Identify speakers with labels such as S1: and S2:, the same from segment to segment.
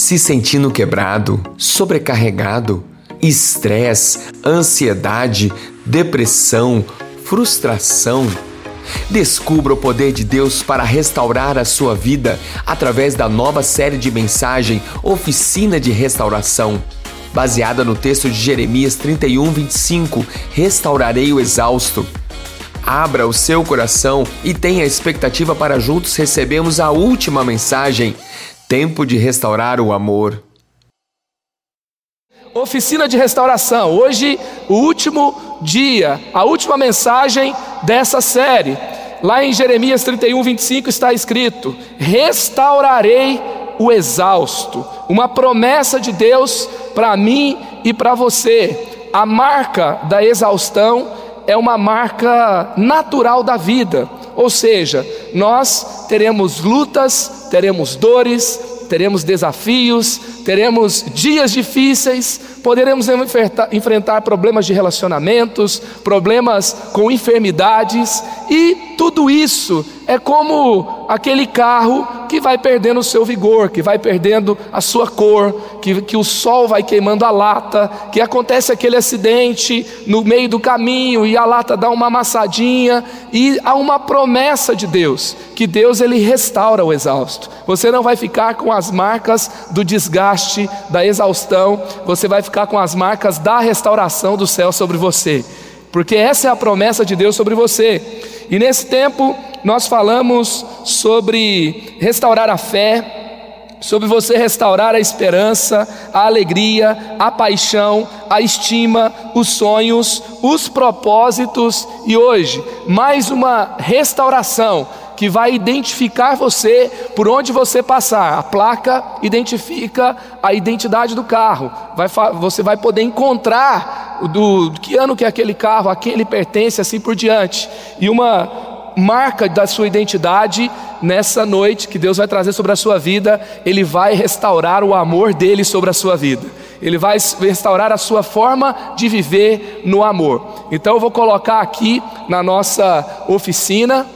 S1: se sentindo quebrado, sobrecarregado, estresse, ansiedade, depressão, frustração. Descubra o poder de Deus para restaurar a sua vida através da nova série de mensagem Oficina de Restauração. Baseada no texto de Jeremias 31, 25, Restaurarei o exausto. Abra o seu coração e tenha expectativa para juntos recebermos a última mensagem: Tempo de restaurar o amor.
S2: Oficina de restauração. Hoje, o último dia, a última mensagem dessa série. Lá em Jeremias 31, 25 está escrito: Restaurarei o exausto. Uma promessa de Deus para mim e para você. A marca da exaustão é uma marca natural da vida, ou seja, nós teremos lutas, teremos dores, teremos desafios, teremos dias difíceis, poderemos enfrentar problemas de relacionamentos, problemas com enfermidades, e tudo isso é como aquele carro que vai perdendo o seu vigor, que vai perdendo a sua cor, que, que o sol vai queimando a lata, que acontece aquele acidente no meio do caminho e a lata dá uma amassadinha, e há uma promessa de Deus, que Deus ele restaura o exausto. Você não vai ficar com as marcas do desgaste, da exaustão, você vai ficar com as marcas da restauração do céu sobre você, porque essa é a promessa de Deus sobre você. E nesse tempo nós falamos sobre restaurar a fé, sobre você restaurar a esperança, a alegria, a paixão, a estima, os sonhos, os propósitos e hoje mais uma restauração que vai identificar você por onde você passar. A placa identifica a identidade do carro. Vai, você vai poder encontrar do, do que ano que é aquele carro, a quem ele pertence, assim por diante. E uma marca da sua identidade nessa noite que Deus vai trazer sobre a sua vida, Ele vai restaurar o amor dele sobre a sua vida. Ele vai restaurar a sua forma de viver no amor. Então eu vou colocar aqui na nossa oficina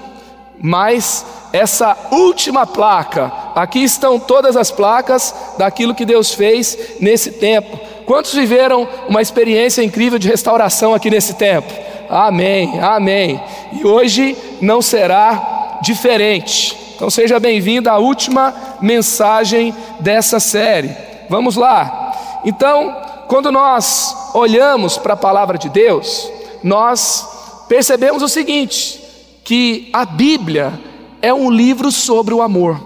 S2: mas essa última placa, aqui estão todas as placas daquilo que Deus fez nesse tempo. Quantos viveram uma experiência incrível de restauração aqui nesse tempo? Amém, amém. E hoje não será diferente. Então seja bem-vindo à última mensagem dessa série. Vamos lá. Então, quando nós olhamos para a palavra de Deus, nós percebemos o seguinte: que a Bíblia é um livro sobre o amor.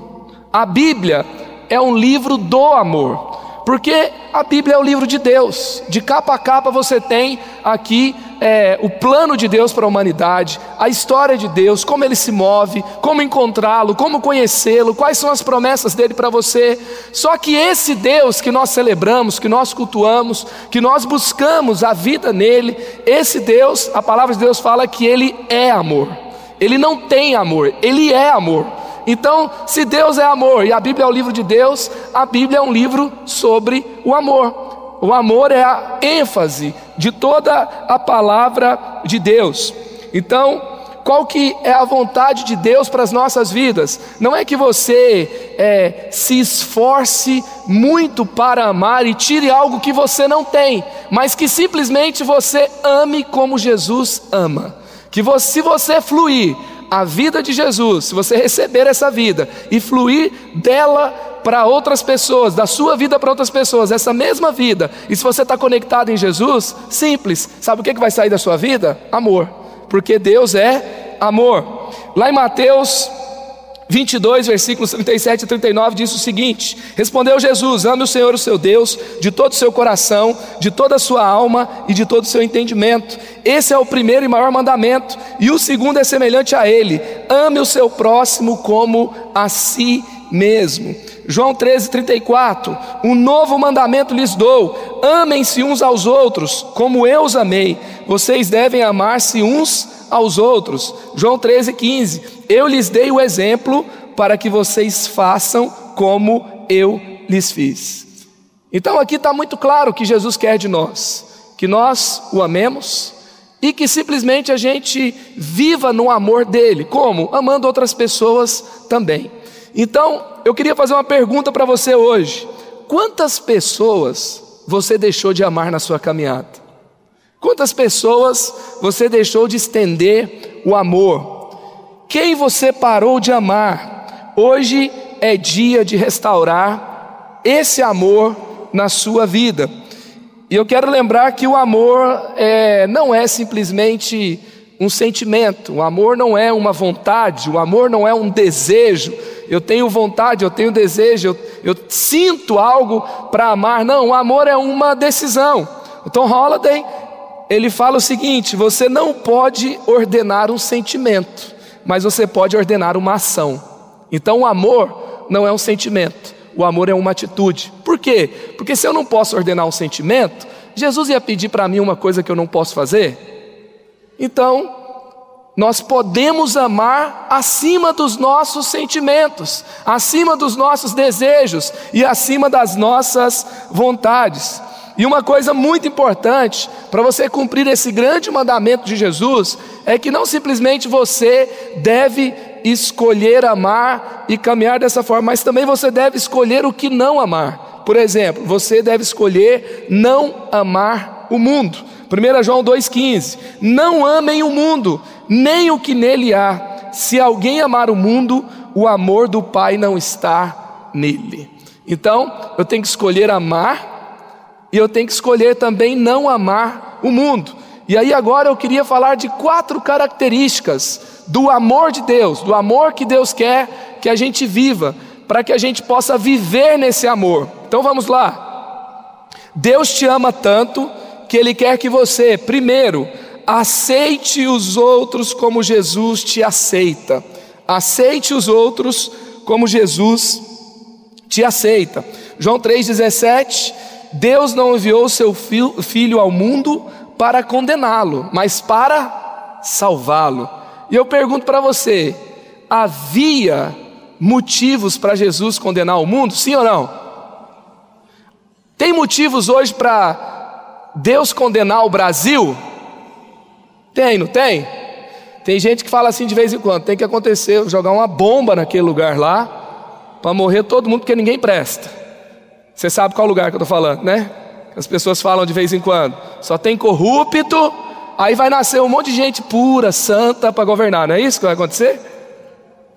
S2: A Bíblia é um livro do amor. Porque a Bíblia é o livro de Deus, de capa a capa você tem aqui é, o plano de Deus para a humanidade, a história de Deus, como ele se move, como encontrá-lo, como conhecê-lo, quais são as promessas dele para você. Só que esse Deus que nós celebramos, que nós cultuamos, que nós buscamos a vida nele, esse Deus, a palavra de Deus fala que ele é amor. Ele não tem amor, ele é amor. Então, se Deus é amor e a Bíblia é o livro de Deus, a Bíblia é um livro sobre o amor. O amor é a ênfase de toda a palavra de Deus. Então, qual que é a vontade de Deus para as nossas vidas? Não é que você é, se esforce muito para amar e tire algo que você não tem, mas que simplesmente você ame como Jesus ama que você, se você fluir a vida de Jesus, se você receber essa vida e fluir dela para outras pessoas, da sua vida para outras pessoas, essa mesma vida, e se você está conectado em Jesus, simples, sabe o que, que vai sair da sua vida? Amor, porque Deus é amor. Lá em Mateus 22, versículos 37 e 39 diz o seguinte: Respondeu Jesus: Ame o Senhor, o seu Deus, de todo o seu coração, de toda a sua alma e de todo o seu entendimento. Esse é o primeiro e maior mandamento, e o segundo é semelhante a ele: ame o seu próximo como a si mesmo. João 13, 34: Um novo mandamento lhes dou: amem-se uns aos outros, como eu os amei. Vocês devem amar-se uns aos outros. João 13, 15 eu lhes dei o exemplo para que vocês façam como eu lhes fiz. Então aqui está muito claro o que Jesus quer de nós: que nós o amemos e que simplesmente a gente viva no amor dele. Como? Amando outras pessoas também. Então, eu queria fazer uma pergunta para você hoje. quantas pessoas você deixou de amar na sua caminhada? Quantas pessoas você deixou de estender o amor? Quem você parou de amar? Hoje é dia de restaurar esse amor na sua vida. E eu quero lembrar que o amor é, não é simplesmente um sentimento, o amor não é uma vontade, o amor não é um desejo. Eu tenho vontade, eu tenho desejo, eu, eu sinto algo para amar. Não, o amor é uma decisão. O Tom Holliday ele fala o seguinte: você não pode ordenar um sentimento, mas você pode ordenar uma ação. Então o amor não é um sentimento, o amor é uma atitude. Por quê? Porque se eu não posso ordenar um sentimento, Jesus ia pedir para mim uma coisa que eu não posso fazer? Então, nós podemos amar acima dos nossos sentimentos, acima dos nossos desejos e acima das nossas vontades. E uma coisa muito importante para você cumprir esse grande mandamento de Jesus é que não simplesmente você deve escolher amar e caminhar dessa forma, mas também você deve escolher o que não amar. Por exemplo, você deve escolher não amar o mundo. 1 João 2,15: Não amem o mundo, nem o que nele há. Se alguém amar o mundo, o amor do Pai não está nele. Então, eu tenho que escolher amar e eu tenho que escolher também não amar o mundo. E aí agora eu queria falar de quatro características do amor de Deus, do amor que Deus quer que a gente viva, para que a gente possa viver nesse amor. Então vamos lá. Deus te ama tanto que Ele quer que você, primeiro, aceite os outros como Jesus te aceita. Aceite os outros como Jesus te aceita. João 3,17 Deus não enviou seu filho ao mundo para condená-lo, mas para salvá-lo. E eu pergunto para você: havia motivos para Jesus condenar o mundo? Sim ou não? Tem motivos hoje para Deus condenar o Brasil? Tem, não tem? Tem gente que fala assim de vez em quando: tem que acontecer, jogar uma bomba naquele lugar lá, para morrer todo mundo, porque ninguém presta. Você sabe qual lugar que eu estou falando, né? As pessoas falam de vez em quando. Só tem corrupto, aí vai nascer um monte de gente pura, santa para governar. Não é isso que vai acontecer?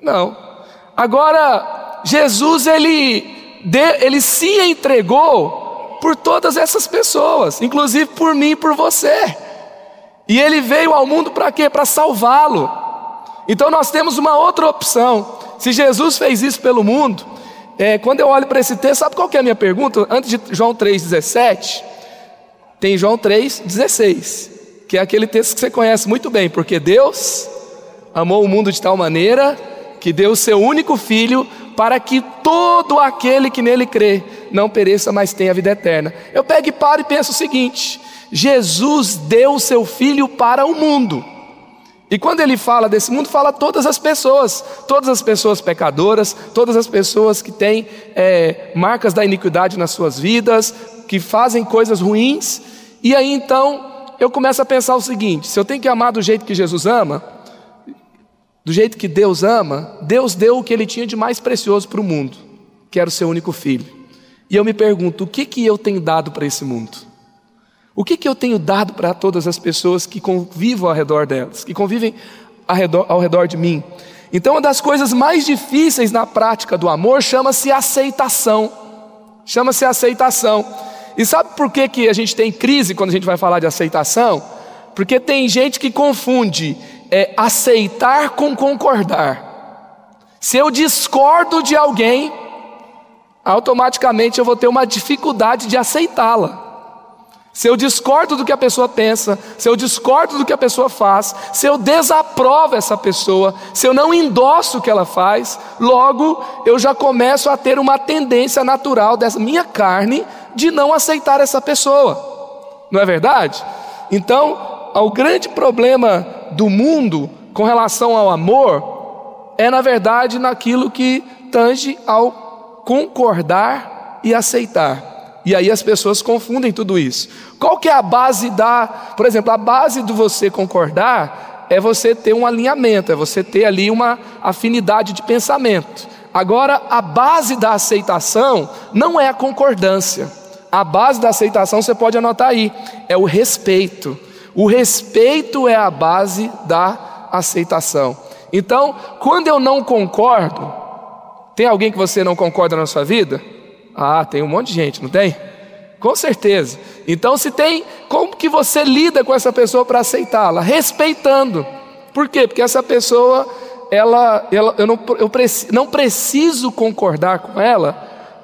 S2: Não. Agora, Jesus ele, ele se entregou por todas essas pessoas, inclusive por mim e por você. E ele veio ao mundo para quê? Para salvá-lo. Então nós temos uma outra opção. Se Jesus fez isso pelo mundo, é, quando eu olho para esse texto, sabe qual é a minha pergunta? Antes de João 3,17, tem João 3,16, que é aquele texto que você conhece muito bem, porque Deus amou o mundo de tal maneira que deu o seu único filho para que todo aquele que nele crê não pereça, mas tenha vida eterna. Eu pego e paro e penso o seguinte: Jesus deu o seu filho para o mundo. E quando ele fala desse mundo, fala todas as pessoas, todas as pessoas pecadoras, todas as pessoas que têm é, marcas da iniquidade nas suas vidas, que fazem coisas ruins. E aí então eu começo a pensar o seguinte: se eu tenho que amar do jeito que Jesus ama, do jeito que Deus ama, Deus deu o que ele tinha de mais precioso para o mundo, que era o seu único filho. E eu me pergunto: o que, que eu tenho dado para esse mundo? O que, que eu tenho dado para todas as pessoas que convivam ao redor delas, que convivem ao redor, ao redor de mim? Então, uma das coisas mais difíceis na prática do amor chama-se aceitação. Chama-se aceitação. E sabe por que, que a gente tem crise quando a gente vai falar de aceitação? Porque tem gente que confunde é, aceitar com concordar. Se eu discordo de alguém, automaticamente eu vou ter uma dificuldade de aceitá-la. Se eu discordo do que a pessoa pensa, se eu discordo do que a pessoa faz, se eu desaprovo essa pessoa, se eu não endosso o que ela faz, logo eu já começo a ter uma tendência natural dessa minha carne de não aceitar essa pessoa. Não é verdade? Então, o grande problema do mundo com relação ao amor é, na verdade, naquilo que tange ao concordar e aceitar. E aí as pessoas confundem tudo isso. Qual que é a base da, por exemplo, a base do você concordar é você ter um alinhamento, é você ter ali uma afinidade de pensamento. Agora, a base da aceitação não é a concordância. A base da aceitação você pode anotar aí, é o respeito. O respeito é a base da aceitação. Então, quando eu não concordo, tem alguém que você não concorda na sua vida? Ah, tem um monte de gente, não tem? Com certeza. Então, se tem, como que você lida com essa pessoa para aceitá-la? Respeitando. Por quê? Porque essa pessoa, ela, ela eu, não, eu preci, não preciso concordar com ela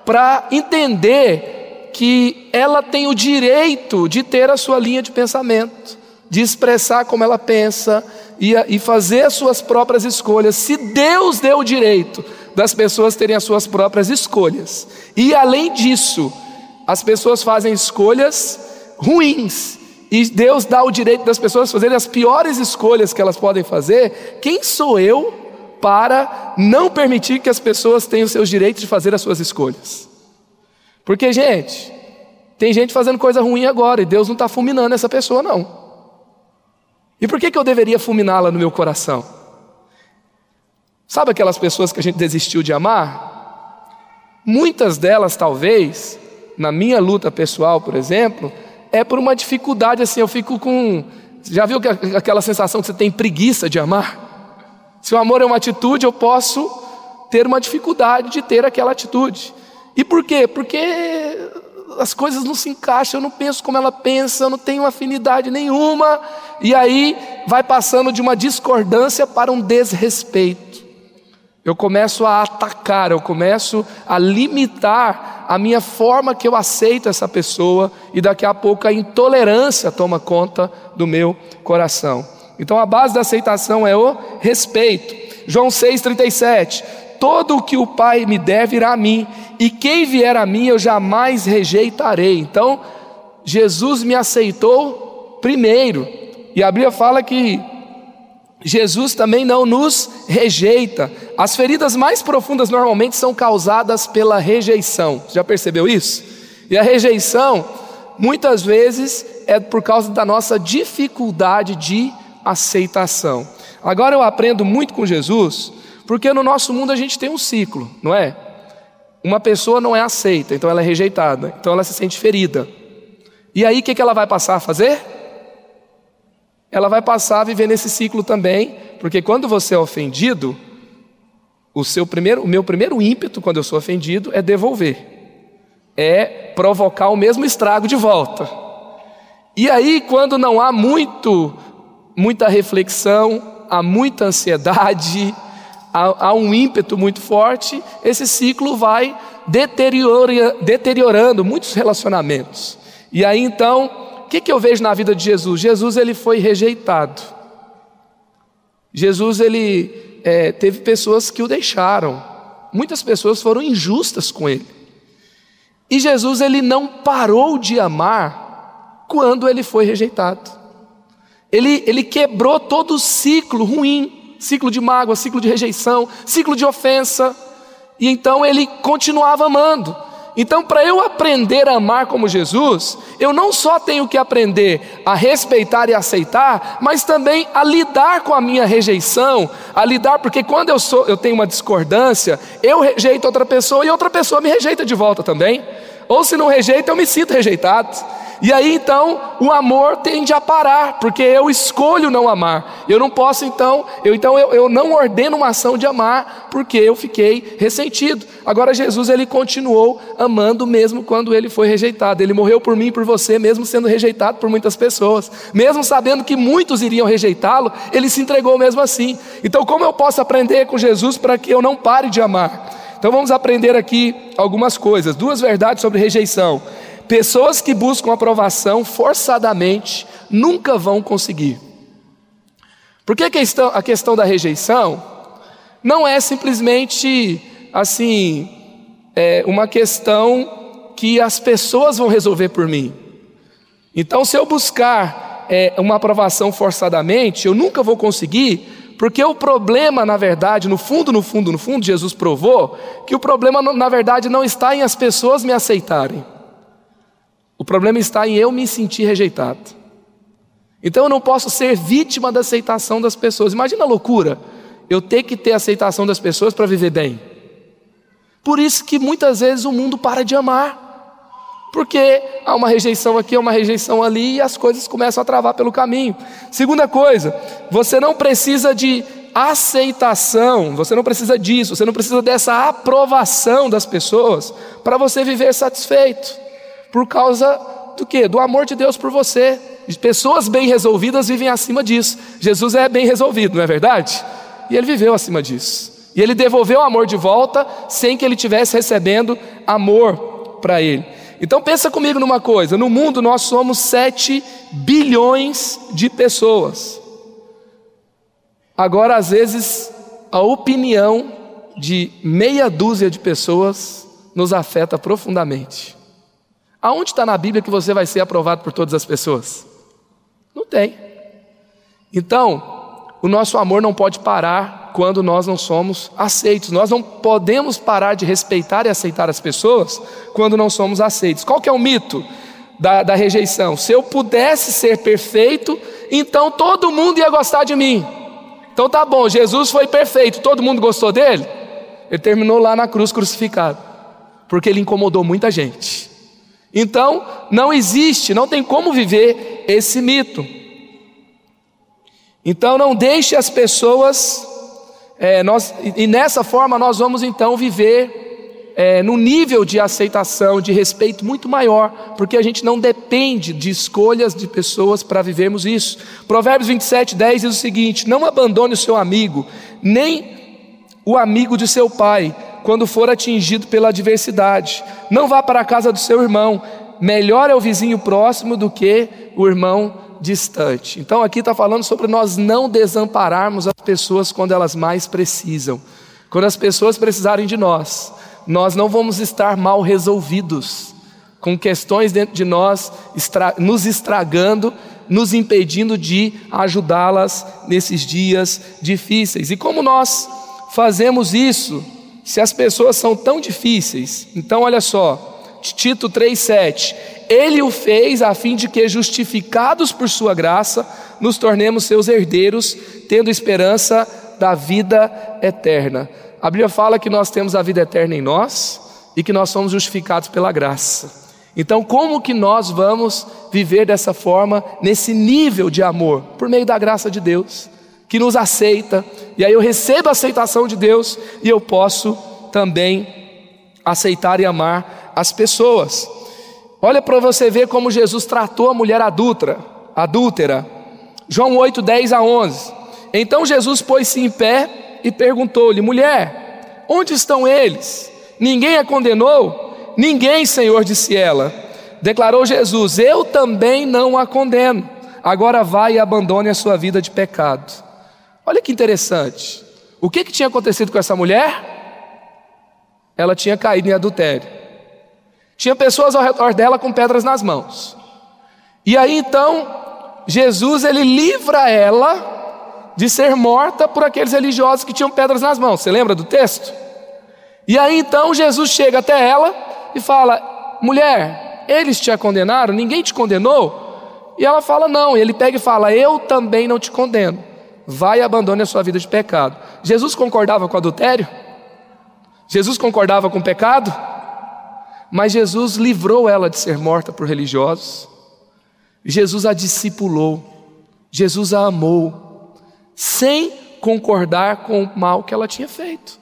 S2: para entender que ela tem o direito de ter a sua linha de pensamento, de expressar como ela pensa e, e fazer as suas próprias escolhas. Se Deus deu o direito das pessoas terem as suas próprias escolhas, e além disso, as pessoas fazem escolhas ruins, e Deus dá o direito das pessoas fazerem as piores escolhas que elas podem fazer, quem sou eu para não permitir que as pessoas tenham seus direitos de fazer as suas escolhas? Porque, gente, tem gente fazendo coisa ruim agora e Deus não está fulminando essa pessoa, não. E por que, que eu deveria fulminá-la no meu coração? Sabe aquelas pessoas que a gente desistiu de amar? Muitas delas, talvez, na minha luta pessoal, por exemplo, é por uma dificuldade assim, eu fico com. Já viu aquela sensação que você tem preguiça de amar? Se o amor é uma atitude, eu posso ter uma dificuldade de ter aquela atitude. E por quê? Porque as coisas não se encaixam, eu não penso como ela pensa, eu não tenho afinidade nenhuma, e aí vai passando de uma discordância para um desrespeito. Eu começo a atacar, eu começo a limitar a minha forma que eu aceito essa pessoa, e daqui a pouco a intolerância toma conta do meu coração. Então a base da aceitação é o respeito. João 6,37: Todo o que o Pai me der virá a mim, e quem vier a mim eu jamais rejeitarei. Então, Jesus me aceitou primeiro, e a Bíblia fala que Jesus também não nos rejeita. As feridas mais profundas normalmente são causadas pela rejeição. Já percebeu isso? E a rejeição, muitas vezes, é por causa da nossa dificuldade de aceitação. Agora eu aprendo muito com Jesus, porque no nosso mundo a gente tem um ciclo, não é? Uma pessoa não é aceita, então ela é rejeitada, então ela se sente ferida. E aí o que ela vai passar a fazer? ela vai passar a viver nesse ciclo também, porque quando você é ofendido, o, seu primeiro, o meu primeiro ímpeto quando eu sou ofendido é devolver, é provocar o mesmo estrago de volta. E aí, quando não há muito, muita reflexão, há muita ansiedade, há, há um ímpeto muito forte, esse ciclo vai deteriora, deteriorando muitos relacionamentos. E aí então o que, que eu vejo na vida de Jesus? Jesus ele foi rejeitado. Jesus ele é, teve pessoas que o deixaram. Muitas pessoas foram injustas com ele. E Jesus ele não parou de amar quando ele foi rejeitado. Ele, ele quebrou todo o ciclo ruim, ciclo de mágoa, ciclo de rejeição, ciclo de ofensa. E então ele continuava amando. Então, para eu aprender a amar como Jesus, eu não só tenho que aprender a respeitar e aceitar, mas também a lidar com a minha rejeição, a lidar, porque quando eu, sou, eu tenho uma discordância, eu rejeito outra pessoa e outra pessoa me rejeita de volta também. Ou se não rejeita, eu me sinto rejeitado. E aí então o amor tende a parar, porque eu escolho não amar. Eu não posso então, eu então eu, eu não ordeno uma ação de amar, porque eu fiquei ressentido. Agora Jesus ele continuou amando mesmo quando ele foi rejeitado. Ele morreu por mim e por você, mesmo sendo rejeitado por muitas pessoas, mesmo sabendo que muitos iriam rejeitá-lo, ele se entregou mesmo assim. Então como eu posso aprender com Jesus para que eu não pare de amar? Então vamos aprender aqui algumas coisas, duas verdades sobre rejeição. Pessoas que buscam aprovação forçadamente nunca vão conseguir. Porque a questão, da rejeição não é simplesmente assim, é uma questão que as pessoas vão resolver por mim. Então, se eu buscar é, uma aprovação forçadamente, eu nunca vou conseguir, porque o problema, na verdade, no fundo, no fundo, no fundo, Jesus provou que o problema, na verdade, não está em as pessoas me aceitarem. O problema está em eu me sentir rejeitado. Então eu não posso ser vítima da aceitação das pessoas. Imagina a loucura. Eu ter que ter a aceitação das pessoas para viver bem. Por isso que muitas vezes o mundo para de amar. Porque há uma rejeição aqui, há uma rejeição ali e as coisas começam a travar pelo caminho. Segunda coisa, você não precisa de aceitação, você não precisa disso, você não precisa dessa aprovação das pessoas para você viver satisfeito. Por causa do que? Do amor de Deus por você. Pessoas bem resolvidas vivem acima disso. Jesus é bem resolvido, não é verdade? E ele viveu acima disso. E ele devolveu o amor de volta sem que ele tivesse recebendo amor para ele. Então pensa comigo numa coisa, no mundo nós somos 7 bilhões de pessoas. Agora, às vezes, a opinião de meia dúzia de pessoas nos afeta profundamente. Aonde está na Bíblia que você vai ser aprovado por todas as pessoas? Não tem. Então, o nosso amor não pode parar quando nós não somos aceitos. Nós não podemos parar de respeitar e aceitar as pessoas quando não somos aceitos. Qual que é o mito da, da rejeição? Se eu pudesse ser perfeito, então todo mundo ia gostar de mim. Então tá bom, Jesus foi perfeito, todo mundo gostou dele? Ele terminou lá na cruz crucificado, porque ele incomodou muita gente. Então, não existe, não tem como viver esse mito. Então, não deixe as pessoas, é, nós, e nessa forma nós vamos então viver é, num nível de aceitação, de respeito muito maior, porque a gente não depende de escolhas de pessoas para vivermos isso. Provérbios 27, 10 diz o seguinte: Não abandone o seu amigo, nem o amigo de seu pai, quando for atingido pela adversidade. Não vá para a casa do seu irmão, melhor é o vizinho próximo do que o irmão distante. Então aqui está falando sobre nós não desampararmos as pessoas quando elas mais precisam. Quando as pessoas precisarem de nós, nós não vamos estar mal resolvidos, com questões dentro de nós estra nos estragando, nos impedindo de ajudá-las nesses dias difíceis. E como nós fazemos isso, se as pessoas são tão difíceis? Então, olha só, Tito 3,7: Ele o fez a fim de que, justificados por Sua graça, nos tornemos seus herdeiros, tendo esperança da vida eterna. A Bíblia fala que nós temos a vida eterna em nós e que nós somos justificados pela graça. Então, como que nós vamos viver dessa forma, nesse nível de amor? Por meio da graça de Deus, que nos aceita, e aí eu recebo a aceitação de Deus e eu posso também aceitar e amar as pessoas. Olha para você ver como Jesus tratou a mulher adulta, adúltera. João 8, 10 a 11. Então Jesus pôs-se em pé e perguntou-lhe: Mulher, onde estão eles? Ninguém a condenou? Ninguém, Senhor, disse ela. Declarou Jesus: Eu também não a condeno. Agora vai e abandone a sua vida de pecado. Olha que interessante. O que, que tinha acontecido com essa mulher? Ela tinha caído em adultério. Tinha pessoas ao redor dela com pedras nas mãos. E aí então, Jesus ele livra ela de ser morta por aqueles religiosos que tinham pedras nas mãos. Você lembra do texto? E aí então Jesus chega até ela e fala: Mulher, eles te condenaram? Ninguém te condenou? E ela fala: Não. E ele pega e fala: Eu também não te condeno. Vai e abandone a sua vida de pecado. Jesus concordava com adultério? Jesus concordava com pecado? Mas Jesus livrou ela de ser morta por religiosos. Jesus a discipulou. Jesus a amou sem concordar com o mal que ela tinha feito.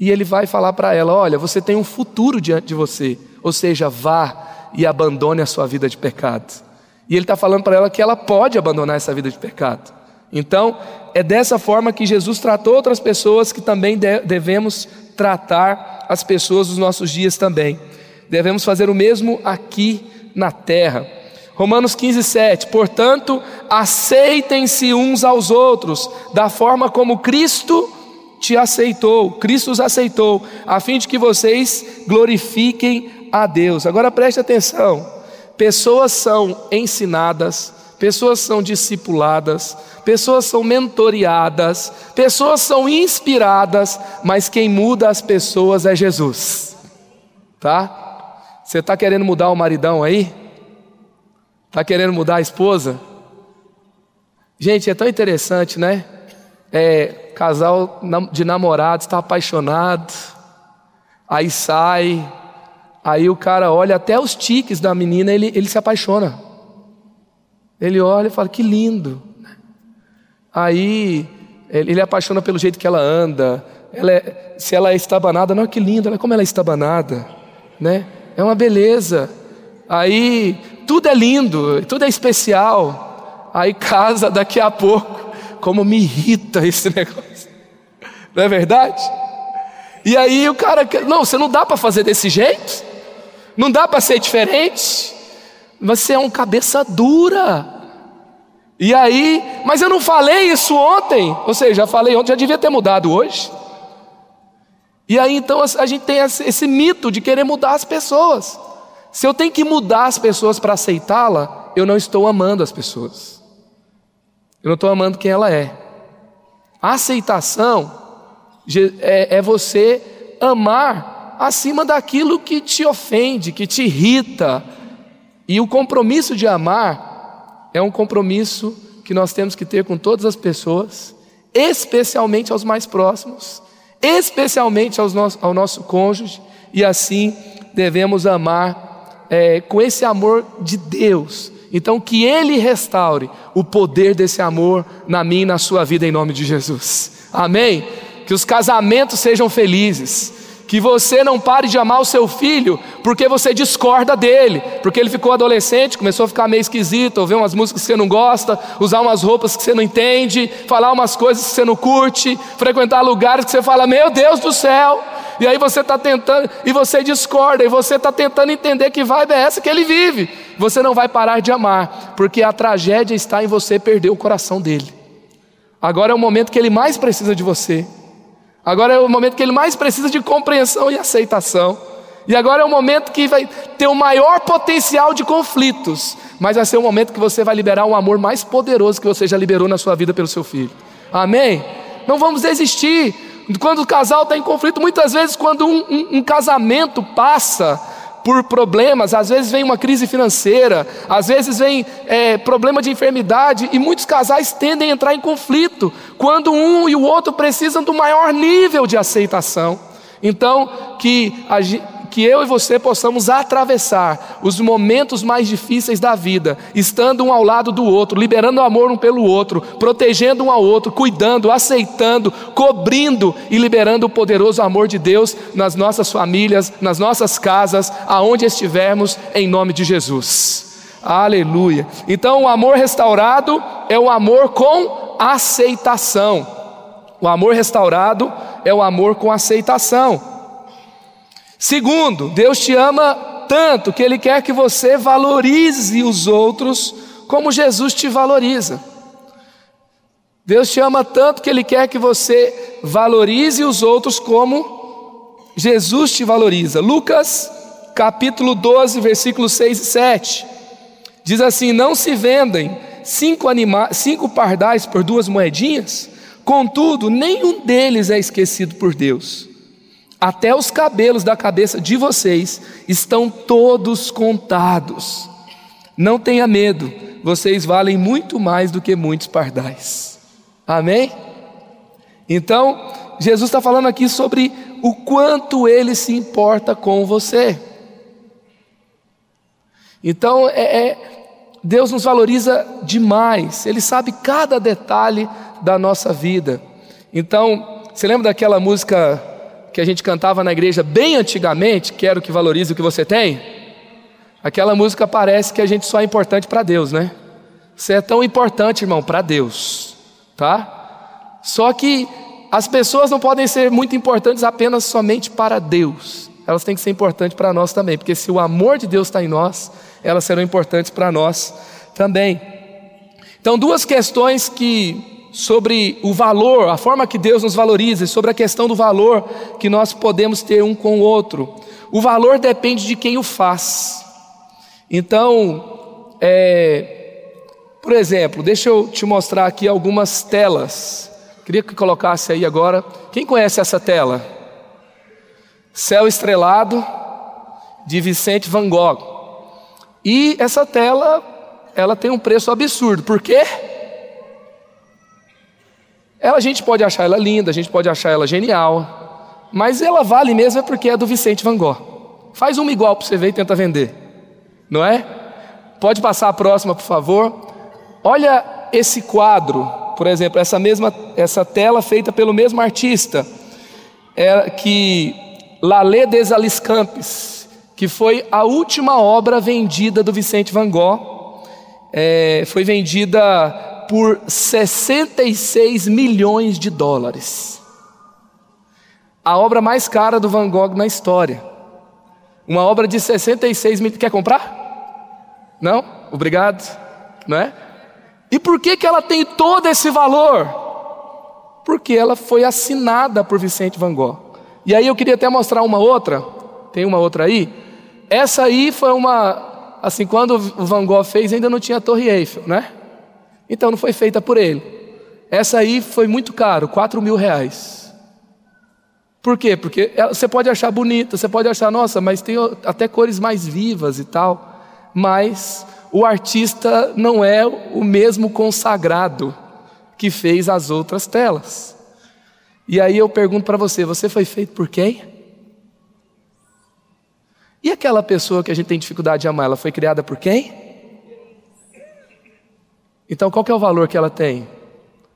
S2: E ele vai falar para ela: Olha, você tem um futuro diante de você, ou seja, vá e abandone a sua vida de pecado. E ele está falando para ela que ela pode abandonar essa vida de pecado. Então, é dessa forma que Jesus tratou outras pessoas que também devemos tratar as pessoas dos nossos dias também. Devemos fazer o mesmo aqui na terra. Romanos 15, 7. Portanto, aceitem-se uns aos outros, da forma como Cristo te aceitou, Cristo os aceitou, a fim de que vocês glorifiquem a Deus. Agora preste atenção: pessoas são ensinadas, pessoas são discipuladas, pessoas são mentoriadas, pessoas são inspiradas, mas quem muda as pessoas é Jesus, tá? Você está querendo mudar o maridão aí? Está querendo mudar a esposa? Gente, é tão interessante, né? É, casal de namorados está apaixonado. Aí sai, aí o cara olha até os tiques da menina, ele, ele se apaixona. Ele olha e fala: Que lindo. Aí ele, apaixona pelo jeito que ela anda. Ela é, se ela é estabanada, não, que lindo, olha como ela é estabanada. Né? É uma beleza. Aí tudo é lindo, tudo é especial. Aí casa daqui a pouco. Como me irrita esse negócio. Não é verdade? E aí o cara, não, você não dá para fazer desse jeito. Não dá para ser diferente. Você é um cabeça dura. E aí, mas eu não falei isso ontem. Ou seja, já falei ontem, já devia ter mudado hoje. E aí então a gente tem esse mito de querer mudar as pessoas. Se eu tenho que mudar as pessoas para aceitá-la, eu não estou amando as pessoas. Eu não estou amando quem ela é. A aceitação é, é você amar acima daquilo que te ofende, que te irrita. E o compromisso de amar é um compromisso que nós temos que ter com todas as pessoas, especialmente aos mais próximos, especialmente aos no ao nosso cônjuge, e assim devemos amar é, com esse amor de Deus. Então, que Ele restaure o poder desse amor na minha e na sua vida, em nome de Jesus. Amém? Que os casamentos sejam felizes. Que você não pare de amar o seu filho porque você discorda dele, porque ele ficou adolescente, começou a ficar meio esquisito, ouvir umas músicas que você não gosta, usar umas roupas que você não entende, falar umas coisas que você não curte, frequentar lugares que você fala: Meu Deus do céu, e aí você está tentando, e você discorda, e você está tentando entender que vibe é essa que ele vive. Você não vai parar de amar, porque a tragédia está em você perder o coração dele. Agora é o momento que ele mais precisa de você. Agora é o momento que ele mais precisa de compreensão e aceitação. E agora é o momento que vai ter o maior potencial de conflitos, mas vai ser o momento que você vai liberar um amor mais poderoso que você já liberou na sua vida pelo seu filho. Amém? Não vamos desistir. Quando o casal está em conflito, muitas vezes, quando um, um, um casamento passa por problemas, às vezes vem uma crise financeira, às vezes vem é, problema de enfermidade, e muitos casais tendem a entrar em conflito quando um e o outro precisam do maior nível de aceitação. Então, que a, que eu e você possamos atravessar os momentos mais difíceis da vida, estando um ao lado do outro, liberando amor um pelo outro, protegendo um ao outro, cuidando, aceitando, cobrindo e liberando o poderoso amor de Deus nas nossas famílias, nas nossas casas, aonde estivermos, em nome de Jesus. Aleluia. Então, o amor restaurado é o amor com aceitação. O amor restaurado é o amor com aceitação. Segundo, Deus te ama tanto que Ele quer que você valorize os outros como Jesus te valoriza. Deus te ama tanto que Ele quer que você valorize os outros como Jesus te valoriza. Lucas capítulo 12, versículos 6 e 7. Diz assim: Não se vendem cinco, anima cinco pardais por duas moedinhas, contudo, nenhum deles é esquecido por Deus. Até os cabelos da cabeça de vocês estão todos contados. Não tenha medo, vocês valem muito mais do que muitos pardais. Amém? Então, Jesus está falando aqui sobre o quanto ele se importa com você. Então, é, é, Deus nos valoriza demais, Ele sabe cada detalhe da nossa vida. Então, você lembra daquela música que a gente cantava na igreja bem antigamente, quero que valorize o que você tem, aquela música parece que a gente só é importante para Deus, né? Você é tão importante, irmão, para Deus, tá? Só que as pessoas não podem ser muito importantes apenas somente para Deus, elas têm que ser importantes para nós também, porque se o amor de Deus está em nós, elas serão importantes para nós também. Então, duas questões que sobre o valor, a forma que Deus nos valoriza, sobre a questão do valor que nós podemos ter um com o outro. O valor depende de quem o faz. Então, é, por exemplo, deixa eu te mostrar aqui algumas telas. Queria que colocasse aí agora. Quem conhece essa tela? Céu Estrelado, de Vicente Van Gogh. E essa tela, ela tem um preço absurdo. Por quê? Ela, a gente pode achar ela linda, a gente pode achar ela genial, mas ela vale mesmo é porque é do Vicente Van Gogh. Faz uma igual para você ver e tenta vender, não é? Pode passar a próxima, por favor. Olha esse quadro, por exemplo, essa mesma essa tela feita pelo mesmo artista, é que Lalé des Aliscampes, que foi a última obra vendida do Vicente Van Gogh, é, foi vendida por 66 milhões de dólares. A obra mais cara do Van Gogh na história. Uma obra de 66 mil. Quer comprar? Não? Obrigado. Não é? E por que, que ela tem todo esse valor? Porque ela foi assinada por Vicente Van Gogh. E aí eu queria até mostrar uma outra. Tem uma outra aí. Essa aí foi uma. Assim, quando o Van Gogh fez, ainda não tinha a Torre Eiffel, né? Então não foi feita por ele. Essa aí foi muito caro, 4 mil reais. Por quê? Porque você pode achar bonita, você pode achar, nossa, mas tem até cores mais vivas e tal. Mas o artista não é o mesmo consagrado que fez as outras telas. E aí eu pergunto para você: você foi feito por quem? E aquela pessoa que a gente tem dificuldade de amar, ela foi criada por quem? Então qual é o valor que ela tem?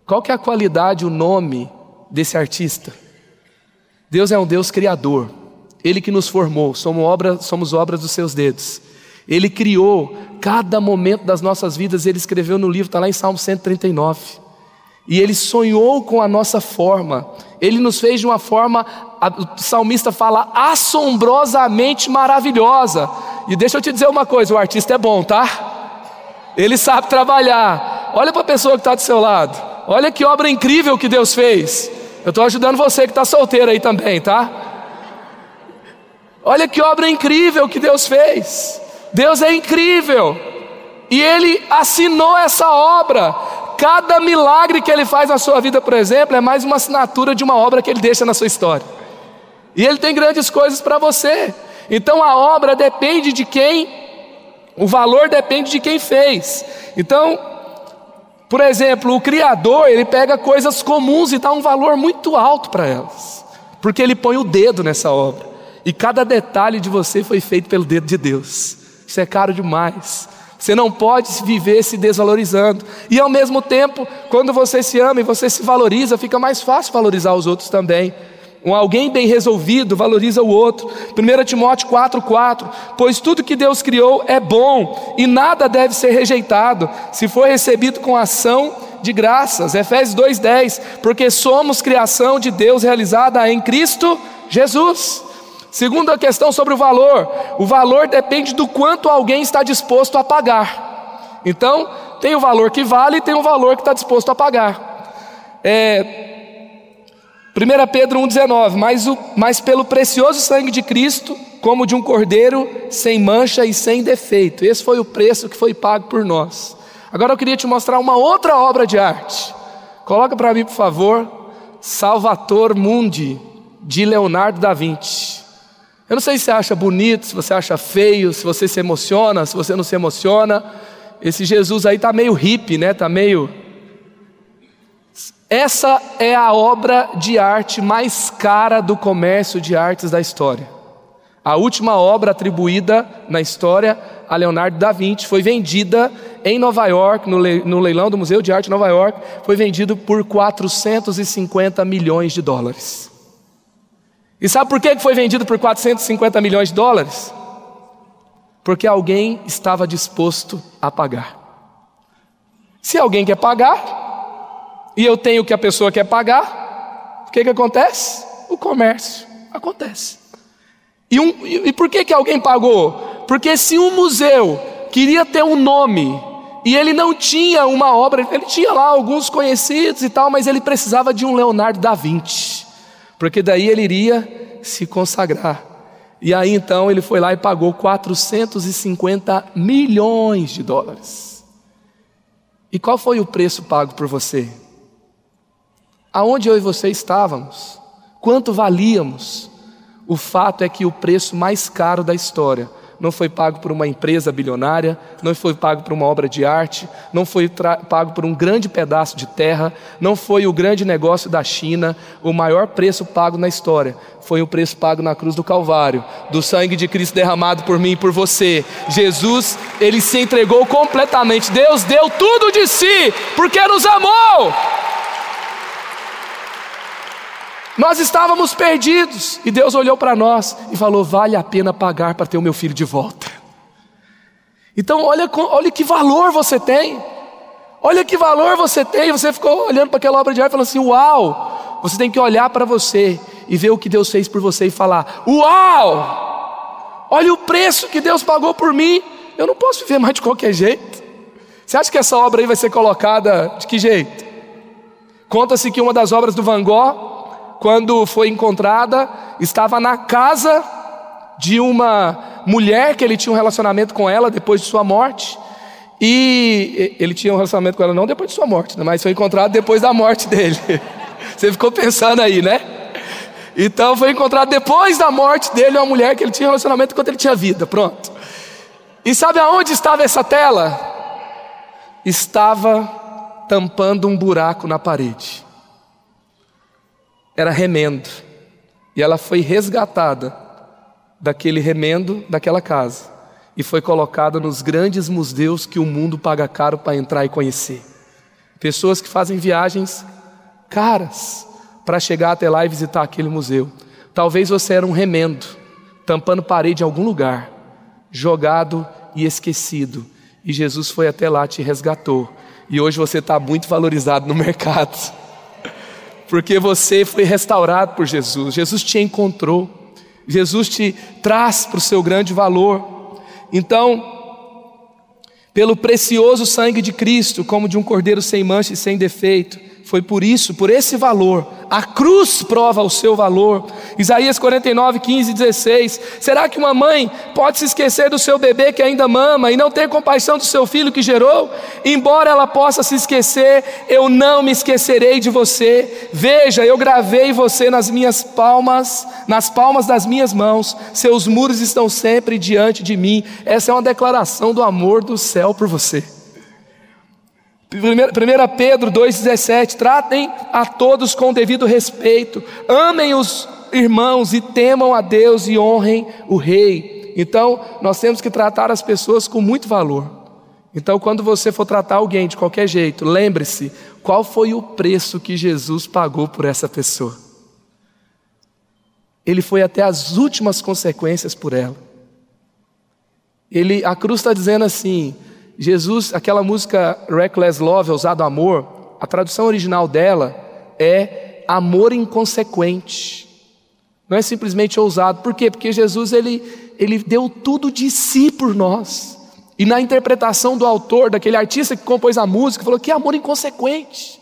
S2: Qual é a qualidade, o nome desse artista? Deus é um Deus criador. Ele que nos formou, somos, obra, somos obras dos seus dedos. Ele criou cada momento das nossas vidas, ele escreveu no livro, está lá em Salmo 139. E ele sonhou com a nossa forma, ele nos fez de uma forma, o salmista fala, assombrosamente maravilhosa. E deixa eu te dizer uma coisa: o artista é bom, tá? Ele sabe trabalhar. Olha para a pessoa que está do seu lado, olha que obra incrível que Deus fez. Eu estou ajudando você que está solteiro aí também, tá? Olha que obra incrível que Deus fez. Deus é incrível. E Ele assinou essa obra. Cada milagre que Ele faz na sua vida, por exemplo, é mais uma assinatura de uma obra que Ele deixa na sua história. E Ele tem grandes coisas para você. Então a obra depende de quem, o valor depende de quem fez. Então, por exemplo, o Criador, ele pega coisas comuns e dá um valor muito alto para elas, porque ele põe o dedo nessa obra, e cada detalhe de você foi feito pelo dedo de Deus. Isso é caro demais. Você não pode viver se desvalorizando. E ao mesmo tempo, quando você se ama e você se valoriza, fica mais fácil valorizar os outros também. Um alguém bem resolvido valoriza o outro. 1 Timóteo 4,4: Pois tudo que Deus criou é bom e nada deve ser rejeitado, se for recebido com ação de graças. Efésios 2,10: Porque somos criação de Deus realizada em Cristo Jesus. Segunda questão sobre o valor: o valor depende do quanto alguém está disposto a pagar. Então, tem o valor que vale e tem o valor que está disposto a pagar. É, 1 Pedro 1,19: mas, mas pelo precioso sangue de Cristo, como de um cordeiro, sem mancha e sem defeito. Esse foi o preço que foi pago por nós. Agora eu queria te mostrar uma outra obra de arte. Coloca para mim, por favor, Salvator Mundi, de Leonardo da Vinci. Eu não sei se você acha bonito, se você acha feio, se você se emociona, se você não se emociona. Esse Jesus aí tá meio hippie, né? Tá meio essa é a obra de arte mais cara do comércio de artes da história. A última obra atribuída na história a Leonardo da Vinci foi vendida em Nova York, no leilão do Museu de Arte de Nova York, foi vendido por 450 milhões de dólares. E sabe por que foi vendido por 450 milhões de dólares? Porque alguém estava disposto a pagar. Se alguém quer pagar, e eu tenho o que a pessoa quer pagar, o que, que acontece? O comércio acontece. E, um, e, por que, que alguém pagou? Porque se um museu queria ter um nome e ele não tinha uma obra, ele tinha lá alguns conhecidos e tal, mas ele precisava de um Leonardo da Vinci, porque daí ele iria se consagrar. E aí então ele foi lá e pagou 450 milhões de dólares. E qual foi o preço pago por você? Aonde eu e você estávamos? Quanto valíamos? O fato é que o preço mais caro da história não foi pago por uma empresa bilionária, não foi pago por uma obra de arte, não foi pago por um grande pedaço de terra, não foi o grande negócio da China. O maior preço pago na história foi o preço pago na cruz do Calvário, do sangue de Cristo derramado por mim e por você. Jesus, ele se entregou completamente. Deus deu tudo de si, porque nos amou. Nós estávamos perdidos e Deus olhou para nós e falou: vale a pena pagar para ter o meu filho de volta. Então, olha, olha que valor você tem. Olha que valor você tem. Você ficou olhando para aquela obra de arte e falou assim: Uau! Você tem que olhar para você e ver o que Deus fez por você e falar: Uau! Olha o preço que Deus pagou por mim. Eu não posso viver mais de qualquer jeito. Você acha que essa obra aí vai ser colocada de que jeito? Conta-se que uma das obras do Van Gogh quando foi encontrada, estava na casa de uma mulher que ele tinha um relacionamento com ela depois de sua morte. E ele tinha um relacionamento com ela não depois de sua morte, né? mas foi encontrado depois da morte dele. Você ficou pensando aí, né? Então foi encontrado depois da morte dele uma mulher que ele tinha um relacionamento enquanto ele tinha vida. Pronto. E sabe aonde estava essa tela? Estava tampando um buraco na parede era remendo. E ela foi resgatada daquele remendo daquela casa e foi colocada nos grandes museus que o mundo paga caro para entrar e conhecer. Pessoas que fazem viagens caras para chegar até lá e visitar aquele museu. Talvez você era um remendo, tampando parede em algum lugar, jogado e esquecido. E Jesus foi até lá, te resgatou. E hoje você está muito valorizado no mercado porque você foi restaurado por Jesus, Jesus te encontrou, Jesus te traz para o seu grande valor. Então, pelo precioso sangue de Cristo, como de um cordeiro sem mancha e sem defeito, foi por isso, por esse valor, a cruz prova o seu valor. Isaías 49, 15 e 16. Será que uma mãe pode se esquecer do seu bebê que ainda mama e não ter compaixão do seu filho que gerou? Embora ela possa se esquecer, eu não me esquecerei de você. Veja, eu gravei você nas minhas palmas, nas palmas das minhas mãos. Seus muros estão sempre diante de mim. Essa é uma declaração do amor do céu por você. 1 Pedro 2,17: tratem a todos com devido respeito, amem os irmãos e temam a Deus e honrem o Rei. Então, nós temos que tratar as pessoas com muito valor. Então, quando você for tratar alguém de qualquer jeito, lembre-se qual foi o preço que Jesus pagou por essa pessoa. Ele foi até as últimas consequências por ela. Ele, a cruz está dizendo assim: Jesus, aquela música Reckless Love, Ousado Amor, a tradução original dela é amor inconsequente. Não é simplesmente ousado. Por quê? Porque Jesus ele, ele deu tudo de si por nós. E na interpretação do autor, daquele artista que compôs a música, falou que amor inconsequente.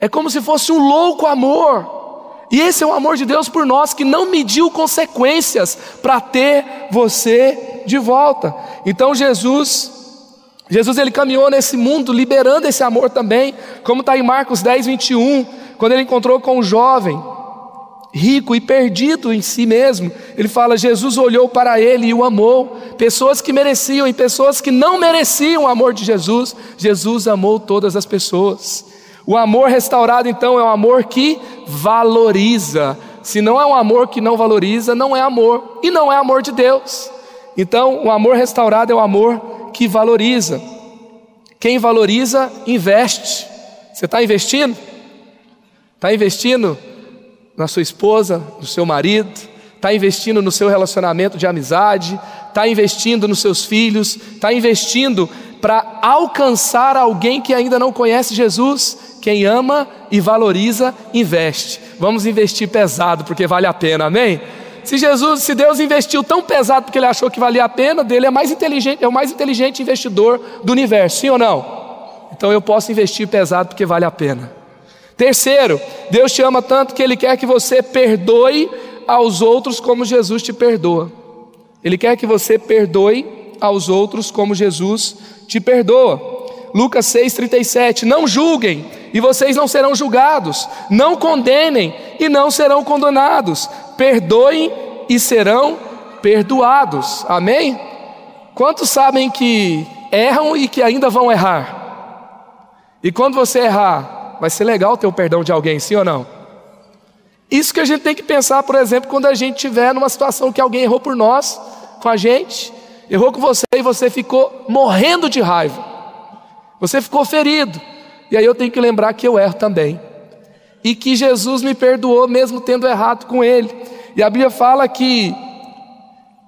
S2: É como se fosse um louco amor. E esse é o amor de Deus por nós, que não mediu consequências para ter você de volta. Então Jesus Jesus ele caminhou nesse mundo liberando esse amor também, como está em Marcos 10, 21, quando ele encontrou com um jovem, rico e perdido em si mesmo. Ele fala: Jesus olhou para ele e o amou. Pessoas que mereciam e pessoas que não mereciam o amor de Jesus, Jesus amou todas as pessoas. O amor restaurado, então, é um amor que valoriza. Se não é um amor que não valoriza, não é amor, e não é amor de Deus. Então, o amor restaurado é o amor que valoriza. Quem valoriza, investe. Você está investindo? Está investindo na sua esposa, no seu marido, está investindo no seu relacionamento de amizade, está investindo nos seus filhos, está investindo para alcançar alguém que ainda não conhece Jesus. Quem ama e valoriza, investe. Vamos investir pesado, porque vale a pena, amém? Se Jesus, se Deus investiu tão pesado porque ele achou que valia a pena, dele é mais inteligente, é o mais inteligente investidor do universo, sim ou não? Então eu posso investir pesado porque vale a pena. Terceiro, Deus te ama tanto que ele quer que você perdoe aos outros como Jesus te perdoa. Ele quer que você perdoe aos outros como Jesus te perdoa. Lucas 6,37: Não julguem, e vocês não serão julgados, não condenem, e não serão condenados, perdoem e serão perdoados. Amém? Quantos sabem que erram e que ainda vão errar? E quando você errar, vai ser legal ter o perdão de alguém, sim ou não? Isso que a gente tem que pensar, por exemplo, quando a gente estiver numa situação que alguém errou por nós, com a gente, errou com você e você ficou morrendo de raiva, você ficou ferido, e aí eu tenho que lembrar que eu erro também, e que Jesus me perdoou mesmo tendo errado com Ele, e a Bíblia fala que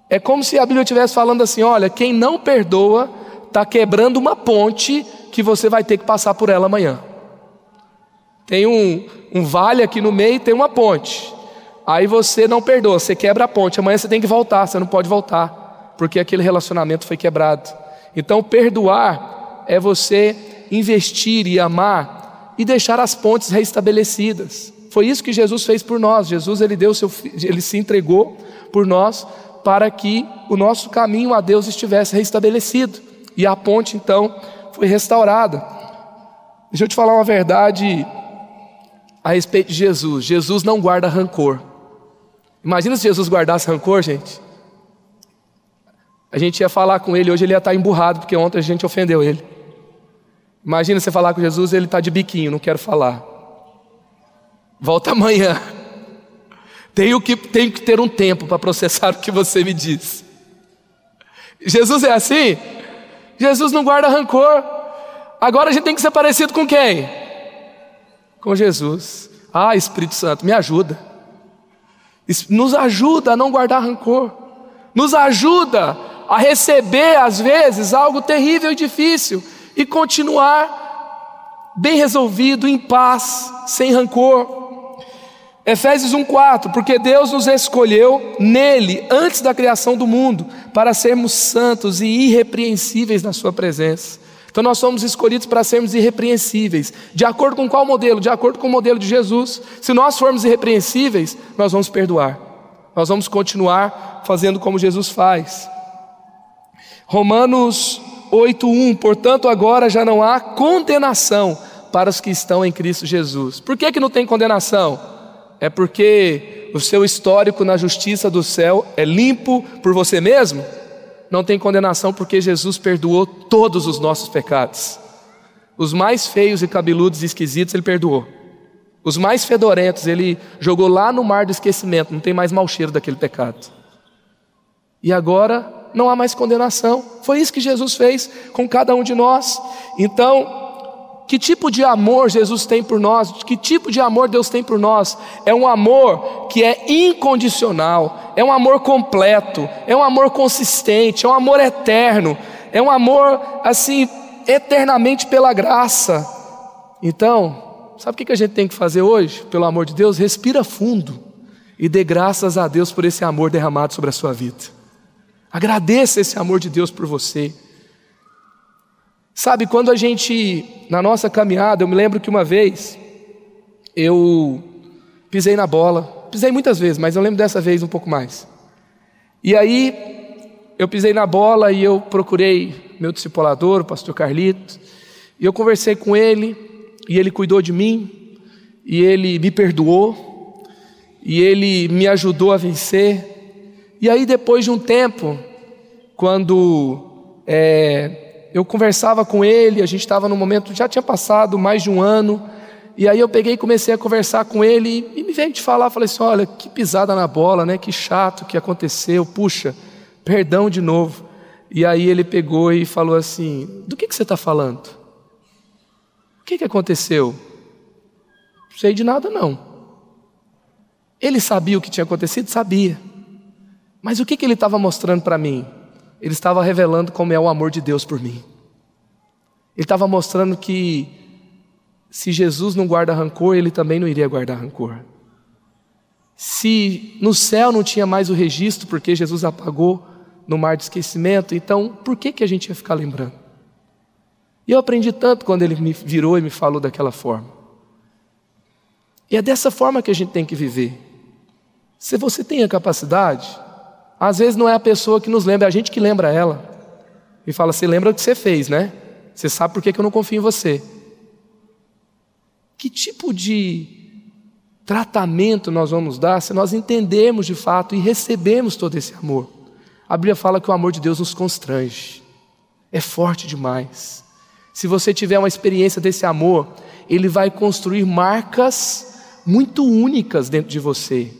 S2: é como se a Bíblia estivesse falando assim: olha, quem não perdoa está quebrando uma ponte que você vai ter que passar por ela amanhã. Tem um, um vale aqui no meio, tem uma ponte. Aí você não perdoa, você quebra a ponte. Amanhã você tem que voltar, você não pode voltar, porque aquele relacionamento foi quebrado. Então, perdoar é você investir e amar e deixar as pontes restabelecidas. Foi isso que Jesus fez por nós. Jesus ele deu seu, ele se entregou por nós para que o nosso caminho a Deus estivesse restabelecido. E a ponte então foi restaurada. Deixa eu te falar uma verdade a respeito de Jesus. Jesus não guarda rancor. Imagina se Jesus guardasse rancor, gente. A gente ia falar com ele, hoje ele ia estar emburrado, porque ontem a gente ofendeu ele. Imagina você falar com Jesus, ele está de biquinho, não quero falar. Volta amanhã. Tenho que, tenho que ter um tempo para processar o que você me diz. Jesus é assim? Jesus não guarda rancor. Agora a gente tem que ser parecido com quem? Com Jesus. Ah, Espírito Santo, me ajuda. Nos ajuda a não guardar rancor. Nos ajuda a receber, às vezes, algo terrível e difícil e continuar bem resolvido, em paz, sem rancor. Efésios 1:4, porque Deus nos escolheu nele antes da criação do mundo para sermos santos e irrepreensíveis na sua presença. Então nós somos escolhidos para sermos irrepreensíveis. De acordo com qual modelo? De acordo com o modelo de Jesus. Se nós formos irrepreensíveis, nós vamos perdoar. Nós vamos continuar fazendo como Jesus faz. Romanos 8:1, portanto agora já não há condenação para os que estão em Cristo Jesus. Por que que não tem condenação? é porque o seu histórico na justiça do céu é limpo por você mesmo? Não tem condenação porque Jesus perdoou todos os nossos pecados. Os mais feios e cabeludos e esquisitos ele perdoou. Os mais fedorentos ele jogou lá no mar do esquecimento, não tem mais mau cheiro daquele pecado. E agora não há mais condenação. Foi isso que Jesus fez com cada um de nós. Então, que tipo de amor Jesus tem por nós? Que tipo de amor Deus tem por nós? É um amor que é incondicional, é um amor completo, é um amor consistente, é um amor eterno, é um amor assim, eternamente pela graça. Então, sabe o que a gente tem que fazer hoje, pelo amor de Deus? Respira fundo e dê graças a Deus por esse amor derramado sobre a sua vida. Agradeça esse amor de Deus por você. Sabe, quando a gente, na nossa caminhada, eu me lembro que uma vez eu pisei na bola, pisei muitas vezes, mas eu lembro dessa vez um pouco mais. E aí eu pisei na bola e eu procurei meu discipulador, o pastor Carlito, e eu conversei com ele, e ele cuidou de mim, e ele me perdoou, e ele me ajudou a vencer. E aí, depois de um tempo, quando é, eu conversava com ele, a gente estava no momento, já tinha passado mais de um ano, e aí eu peguei e comecei a conversar com ele, e me veio de falar, falei assim, olha, que pisada na bola, né? Que chato que aconteceu, puxa, perdão de novo. E aí ele pegou e falou assim, do que, que você está falando? O que, que aconteceu? Não sei de nada não. Ele sabia o que tinha acontecido? Sabia. Mas o que, que ele estava mostrando para mim? ele estava revelando como é o amor de Deus por mim. Ele estava mostrando que se Jesus não guarda rancor, ele também não iria guardar rancor. Se no céu não tinha mais o registro, porque Jesus apagou no mar de esquecimento, então por que, que a gente ia ficar lembrando? E eu aprendi tanto quando ele me virou e me falou daquela forma. E é dessa forma que a gente tem que viver. Se você tem a capacidade, às vezes não é a pessoa que nos lembra, é a gente que lembra ela. E fala: Você lembra o que você fez, né? Você sabe por que eu não confio em você. Que tipo de tratamento nós vamos dar se nós entendermos de fato e recebemos todo esse amor? A Bíblia fala que o amor de Deus nos constrange, é forte demais. Se você tiver uma experiência desse amor, ele vai construir marcas muito únicas dentro de você.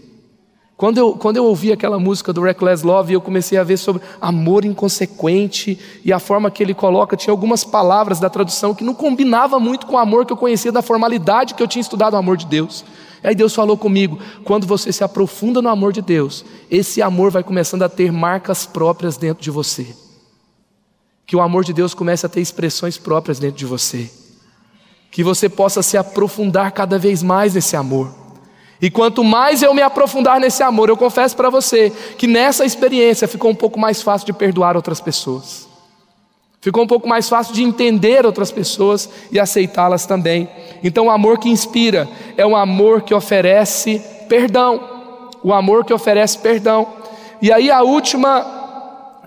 S2: Quando eu, quando eu ouvi aquela música do Reckless Love, eu comecei a ver sobre amor inconsequente e a forma que ele coloca, tinha algumas palavras da tradução que não combinava muito com o amor que eu conhecia da formalidade que eu tinha estudado o amor de Deus. Aí Deus falou comigo: quando você se aprofunda no amor de Deus, esse amor vai começando a ter marcas próprias dentro de você. Que o amor de Deus comece a ter expressões próprias dentro de você. Que você possa se aprofundar cada vez mais nesse amor. E quanto mais eu me aprofundar nesse amor, eu confesso para você que nessa experiência ficou um pouco mais fácil de perdoar outras pessoas. Ficou um pouco mais fácil de entender outras pessoas e aceitá-las também. Então, o amor que inspira é um amor que oferece perdão. O amor que oferece perdão. E aí, a última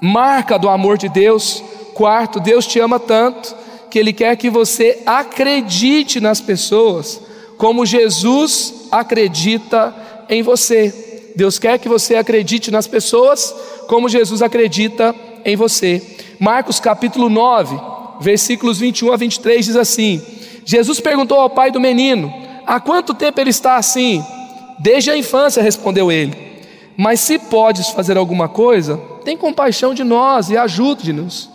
S2: marca do amor de Deus, quarto, Deus te ama tanto que Ele quer que você acredite nas pessoas como Jesus acredita em você. Deus quer que você acredite nas pessoas como Jesus acredita em você. Marcos capítulo 9, versículos 21 a 23 diz assim: Jesus perguntou ao pai do menino: Há quanto tempo ele está assim? Desde a infância, respondeu ele. Mas se podes fazer alguma coisa, tem compaixão de nós e ajude-nos.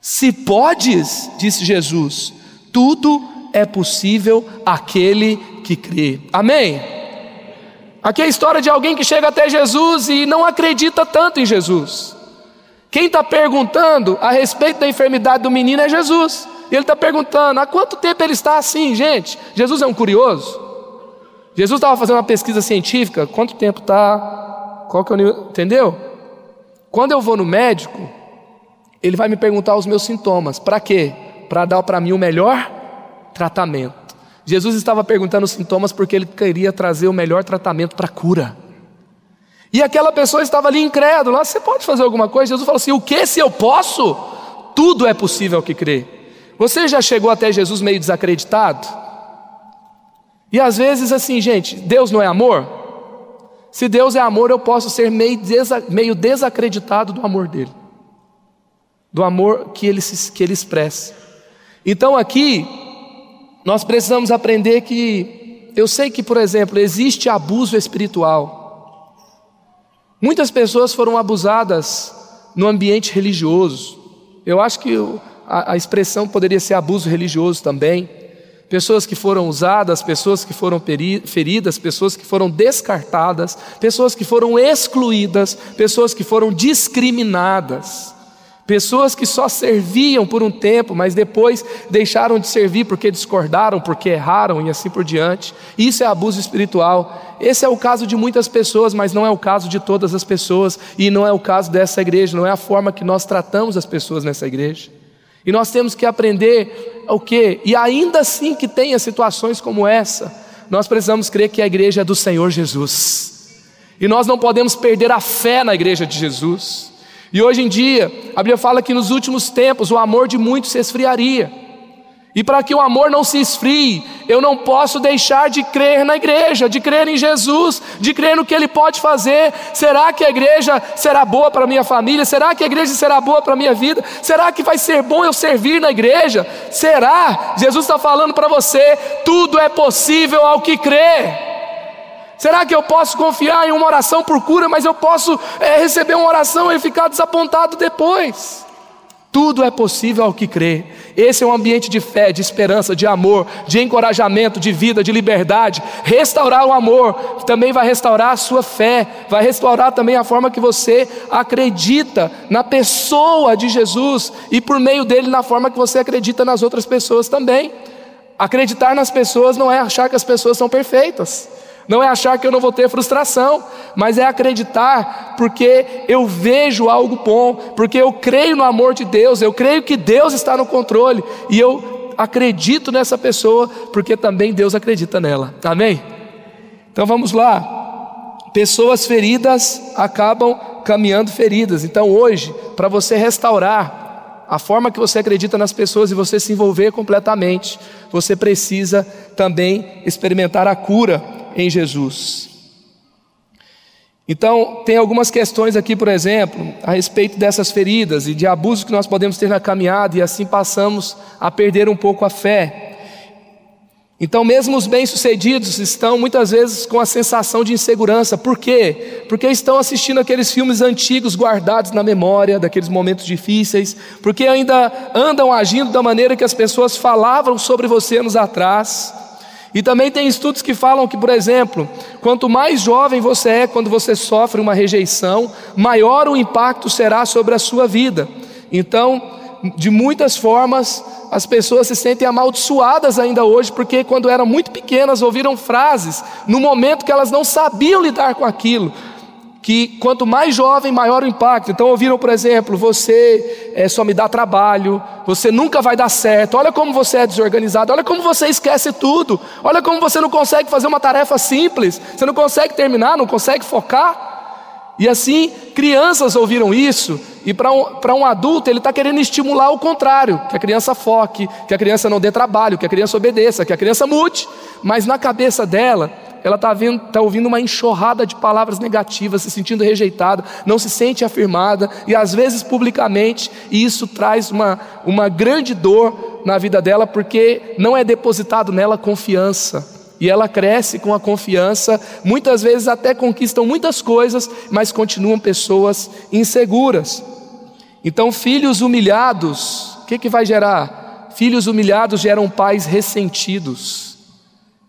S2: Se podes, disse Jesus, tudo é possível aquele que crê. Amém? Aqui é a história de alguém que chega até Jesus e não acredita tanto em Jesus. Quem está perguntando a respeito da enfermidade do menino é Jesus. Ele está perguntando: há quanto tempo ele está assim, gente? Jesus é um curioso. Jesus estava fazendo uma pesquisa científica: quanto tempo está? Qual que é o nível? Entendeu? Quando eu vou no médico, ele vai me perguntar os meus sintomas. Para quê? Para dar para mim o melhor tratamento. Jesus estava perguntando os sintomas porque ele queria trazer o melhor tratamento para a cura. E aquela pessoa estava ali incrédula: você pode fazer alguma coisa? Jesus falou assim: o que se eu posso? Tudo é possível que crê. Você já chegou até Jesus meio desacreditado? E às vezes, assim, gente, Deus não é amor? Se Deus é amor, eu posso ser meio, desa, meio desacreditado do amor dele, do amor que ele, que ele expressa. Então aqui, nós precisamos aprender que, eu sei que, por exemplo, existe abuso espiritual. Muitas pessoas foram abusadas no ambiente religioso. Eu acho que a, a expressão poderia ser abuso religioso também. Pessoas que foram usadas, pessoas que foram feridas, pessoas que foram descartadas, pessoas que foram excluídas, pessoas que foram discriminadas. Pessoas que só serviam por um tempo, mas depois deixaram de servir porque discordaram, porque erraram e assim por diante. Isso é abuso espiritual. Esse é o caso de muitas pessoas, mas não é o caso de todas as pessoas, e não é o caso dessa igreja, não é a forma que nós tratamos as pessoas nessa igreja. E nós temos que aprender o quê? E ainda assim que tenha situações como essa, nós precisamos crer que a igreja é do Senhor Jesus. E nós não podemos perder a fé na igreja de Jesus. E hoje em dia, a Bíblia fala que nos últimos tempos o amor de muitos se esfriaria. E para que o amor não se esfrie, eu não posso deixar de crer na igreja, de crer em Jesus, de crer no que Ele pode fazer. Será que a igreja será boa para minha família? Será que a igreja será boa para minha vida? Será que vai ser bom eu servir na igreja? Será? Jesus está falando para você: tudo é possível ao que crê. Será que eu posso confiar em uma oração por cura, mas eu posso é, receber uma oração e ficar desapontado depois? Tudo é possível ao que crê. Esse é um ambiente de fé, de esperança, de amor, de encorajamento, de vida, de liberdade. Restaurar o amor também vai restaurar a sua fé, vai restaurar também a forma que você acredita na pessoa de Jesus e por meio dele na forma que você acredita nas outras pessoas também. Acreditar nas pessoas não é achar que as pessoas são perfeitas. Não é achar que eu não vou ter frustração, mas é acreditar porque eu vejo algo bom, porque eu creio no amor de Deus, eu creio que Deus está no controle e eu acredito nessa pessoa porque também Deus acredita nela. Amém? Então vamos lá. Pessoas feridas acabam caminhando feridas. Então hoje, para você restaurar a forma que você acredita nas pessoas e você se envolver completamente, você precisa também experimentar a cura em Jesus. Então, tem algumas questões aqui, por exemplo, a respeito dessas feridas e de abuso que nós podemos ter na caminhada e assim passamos a perder um pouco a fé. Então, mesmo os bem-sucedidos estão muitas vezes com a sensação de insegurança. Por quê? Porque estão assistindo aqueles filmes antigos guardados na memória, daqueles momentos difíceis, porque ainda andam agindo da maneira que as pessoas falavam sobre você anos atrás. E também tem estudos que falam que, por exemplo, quanto mais jovem você é quando você sofre uma rejeição, maior o impacto será sobre a sua vida. Então, de muitas formas, as pessoas se sentem amaldiçoadas ainda hoje, porque quando eram muito pequenas ouviram frases no momento que elas não sabiam lidar com aquilo. Que quanto mais jovem, maior o impacto. Então, ouviram, por exemplo, você é, só me dá trabalho, você nunca vai dar certo, olha como você é desorganizado, olha como você esquece tudo, olha como você não consegue fazer uma tarefa simples, você não consegue terminar, não consegue focar. E assim, crianças ouviram isso, e para um, um adulto, ele está querendo estimular o contrário: que a criança foque, que a criança não dê trabalho, que a criança obedeça, que a criança mude. Mas na cabeça dela, ela está tá ouvindo uma enxurrada de palavras negativas, se sentindo rejeitada, não se sente afirmada, e às vezes publicamente, e isso traz uma, uma grande dor na vida dela, porque não é depositado nela confiança. E ela cresce com a confiança, muitas vezes até conquistam muitas coisas, mas continuam pessoas inseguras. Então, filhos humilhados, o que, que vai gerar? Filhos humilhados geram pais ressentidos.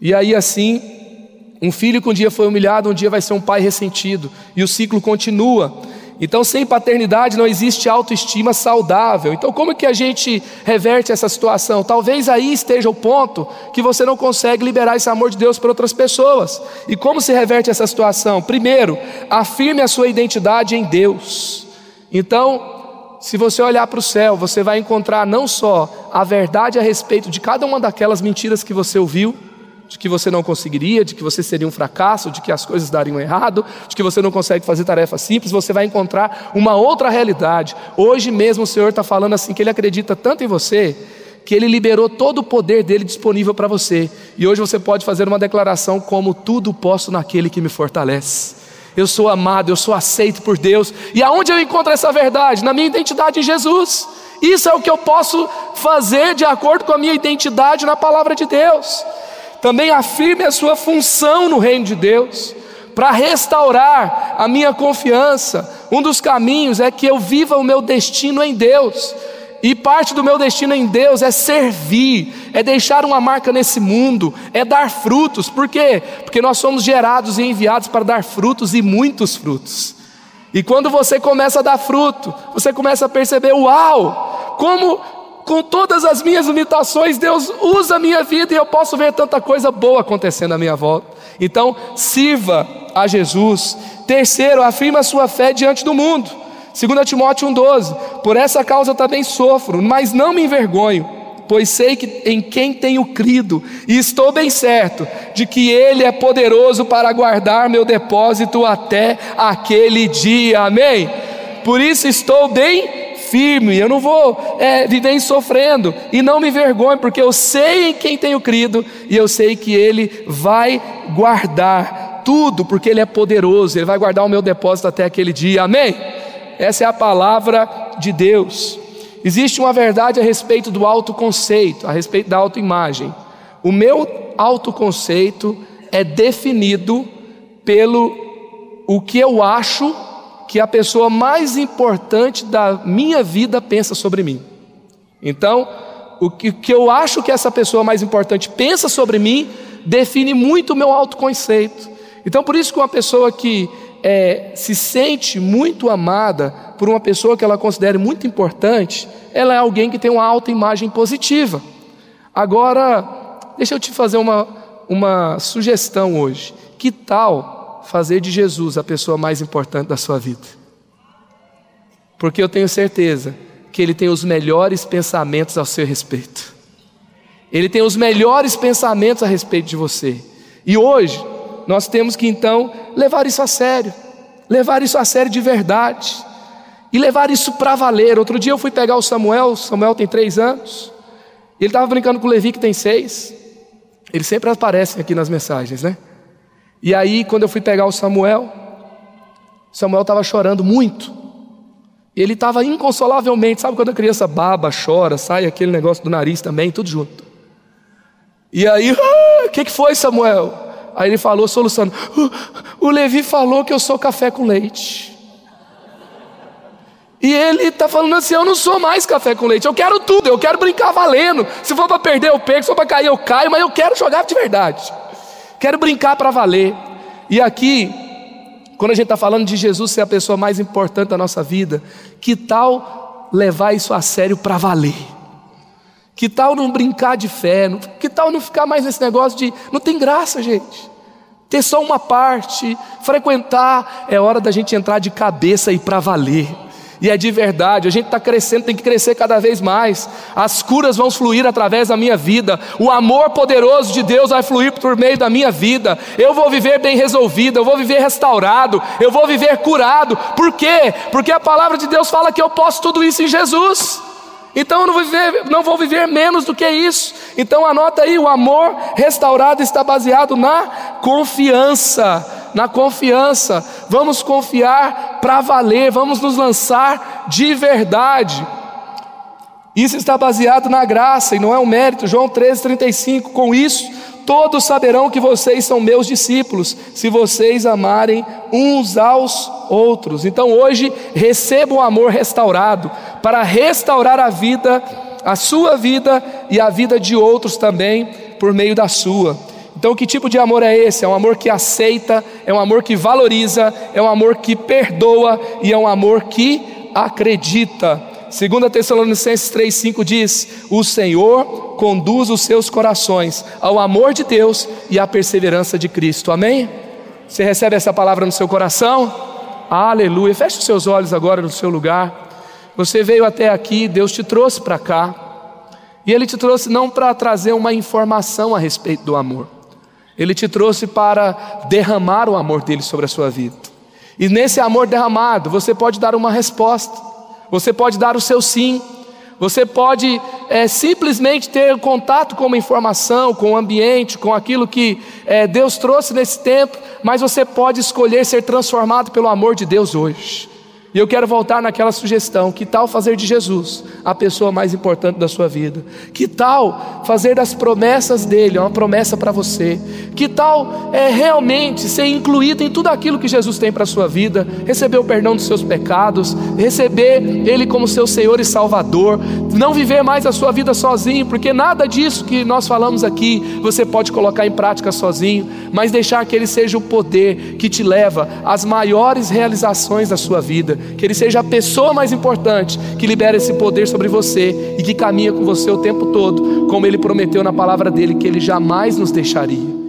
S2: E aí, assim, um filho que um dia foi humilhado, um dia vai ser um pai ressentido. E o ciclo continua. Então, sem paternidade não existe autoestima saudável. Então, como que a gente reverte essa situação? Talvez aí esteja o ponto que você não consegue liberar esse amor de Deus para outras pessoas. E como se reverte essa situação? Primeiro, afirme a sua identidade em Deus. Então, se você olhar para o céu, você vai encontrar não só a verdade a respeito de cada uma daquelas mentiras que você ouviu, de que você não conseguiria, de que você seria um fracasso, de que as coisas dariam errado, de que você não consegue fazer tarefas simples, você vai encontrar uma outra realidade. Hoje mesmo o Senhor está falando assim que Ele acredita tanto em você que Ele liberou todo o poder dele disponível para você. E hoje você pode fazer uma declaração como tudo posso naquele que me fortalece. Eu sou amado, eu sou aceito por Deus. E aonde eu encontro essa verdade? Na minha identidade em Jesus. Isso é o que eu posso fazer de acordo com a minha identidade na palavra de Deus também afirme a sua função no reino de Deus, para restaurar a minha confiança. Um dos caminhos é que eu viva o meu destino em Deus. E parte do meu destino em Deus é servir, é deixar uma marca nesse mundo, é dar frutos. Por quê? Porque nós somos gerados e enviados para dar frutos e muitos frutos. E quando você começa a dar fruto, você começa a perceber: uau, como com todas as minhas limitações, Deus usa a minha vida e eu posso ver tanta coisa boa acontecendo à minha volta. Então, sirva a Jesus. Terceiro, afirma a sua fé diante do mundo. 2 Timóteo 1,12: Por essa causa também sofro, mas não me envergonho, pois sei que em quem tenho crido, e estou bem certo de que Ele é poderoso para guardar meu depósito até aquele dia. Amém? Por isso estou bem firme, eu não vou é, viver sofrendo, e não me vergonho, porque eu sei em quem tenho crido, e eu sei que Ele vai guardar tudo, porque Ele é poderoso, Ele vai guardar o meu depósito até aquele dia, amém? Essa é a palavra de Deus. Existe uma verdade a respeito do autoconceito, a respeito da autoimagem. O meu autoconceito é definido pelo o que eu acho que a pessoa mais importante da minha vida pensa sobre mim. Então, o que, que eu acho que essa pessoa mais importante pensa sobre mim define muito o meu autoconceito. Então, por isso que uma pessoa que é, se sente muito amada por uma pessoa que ela considere muito importante, ela é alguém que tem uma autoimagem positiva. Agora, deixa eu te fazer uma, uma sugestão hoje. Que tal fazer de Jesus a pessoa mais importante da sua vida. Porque eu tenho certeza que Ele tem os melhores pensamentos ao seu respeito. Ele tem os melhores pensamentos a respeito de você. E hoje, nós temos que então levar isso a sério, levar isso a sério de verdade, e levar isso para valer. Outro dia eu fui pegar o Samuel, Samuel tem três anos, ele estava brincando com o Levi, que tem seis. Eles sempre aparecem aqui nas mensagens, né? E aí, quando eu fui pegar o Samuel, Samuel estava chorando muito. Ele estava inconsolavelmente, sabe quando a criança baba, chora, sai aquele negócio do nariz também, tudo junto. E aí, ah, o que, que foi, Samuel? Aí ele falou, solucionando: o Levi falou que eu sou café com leite. E ele está falando assim: eu não sou mais café com leite, eu quero tudo, eu quero brincar valendo. Se for para perder, eu perco, se for para cair, eu caio, mas eu quero jogar de verdade. Quero brincar para valer. E aqui, quando a gente está falando de Jesus ser a pessoa mais importante da nossa vida, que tal levar isso a sério para valer? Que tal não brincar de fé? Que tal não ficar mais nesse negócio de. Não tem graça, gente. Ter só uma parte, frequentar, é hora da gente entrar de cabeça e para valer e é de verdade. A gente está crescendo, tem que crescer cada vez mais. As curas vão fluir através da minha vida, o amor poderoso de Deus vai fluir por meio da minha vida. Eu vou viver bem resolvido, eu vou viver restaurado, eu vou viver curado. Por quê? Porque a palavra de Deus fala que eu posso tudo isso em Jesus. Então eu não vou, viver, não vou viver menos do que isso. Então anota aí: o amor restaurado está baseado na confiança na confiança. Vamos confiar para valer, vamos nos lançar de verdade. Isso está baseado na graça e não é um mérito. João 13:35. Com isso, todos saberão que vocês são meus discípulos, se vocês amarem uns aos outros. Então hoje receba o amor restaurado para restaurar a vida, a sua vida e a vida de outros também por meio da sua. Então, que tipo de amor é esse? É um amor que aceita, é um amor que valoriza, é um amor que perdoa e é um amor que acredita. 2 Tessalonicenses 3,5 diz: O Senhor conduz os seus corações ao amor de Deus e à perseverança de Cristo. Amém? Você recebe essa palavra no seu coração? Aleluia. Feche os seus olhos agora no seu lugar. Você veio até aqui, Deus te trouxe para cá. E Ele te trouxe não para trazer uma informação a respeito do amor. Ele te trouxe para derramar o amor dele sobre a sua vida. E nesse amor derramado, você pode dar uma resposta, você pode dar o seu sim, você pode é, simplesmente ter contato com uma informação, com o ambiente, com aquilo que é, Deus trouxe nesse tempo, mas você pode escolher ser transformado pelo amor de Deus hoje. E eu quero voltar naquela sugestão: que tal fazer de Jesus a pessoa mais importante da sua vida? Que tal fazer das promessas dele uma promessa para você? Que tal é realmente ser incluído em tudo aquilo que Jesus tem para a sua vida? Receber o perdão dos seus pecados, receber Ele como seu Senhor e Salvador, não viver mais a sua vida sozinho, porque nada disso que nós falamos aqui você pode colocar em prática sozinho, mas deixar que Ele seja o poder que te leva às maiores realizações da sua vida que Ele seja a pessoa mais importante que libera esse poder sobre você e que caminha com você o tempo todo, como Ele prometeu na palavra dele que Ele jamais nos deixaria.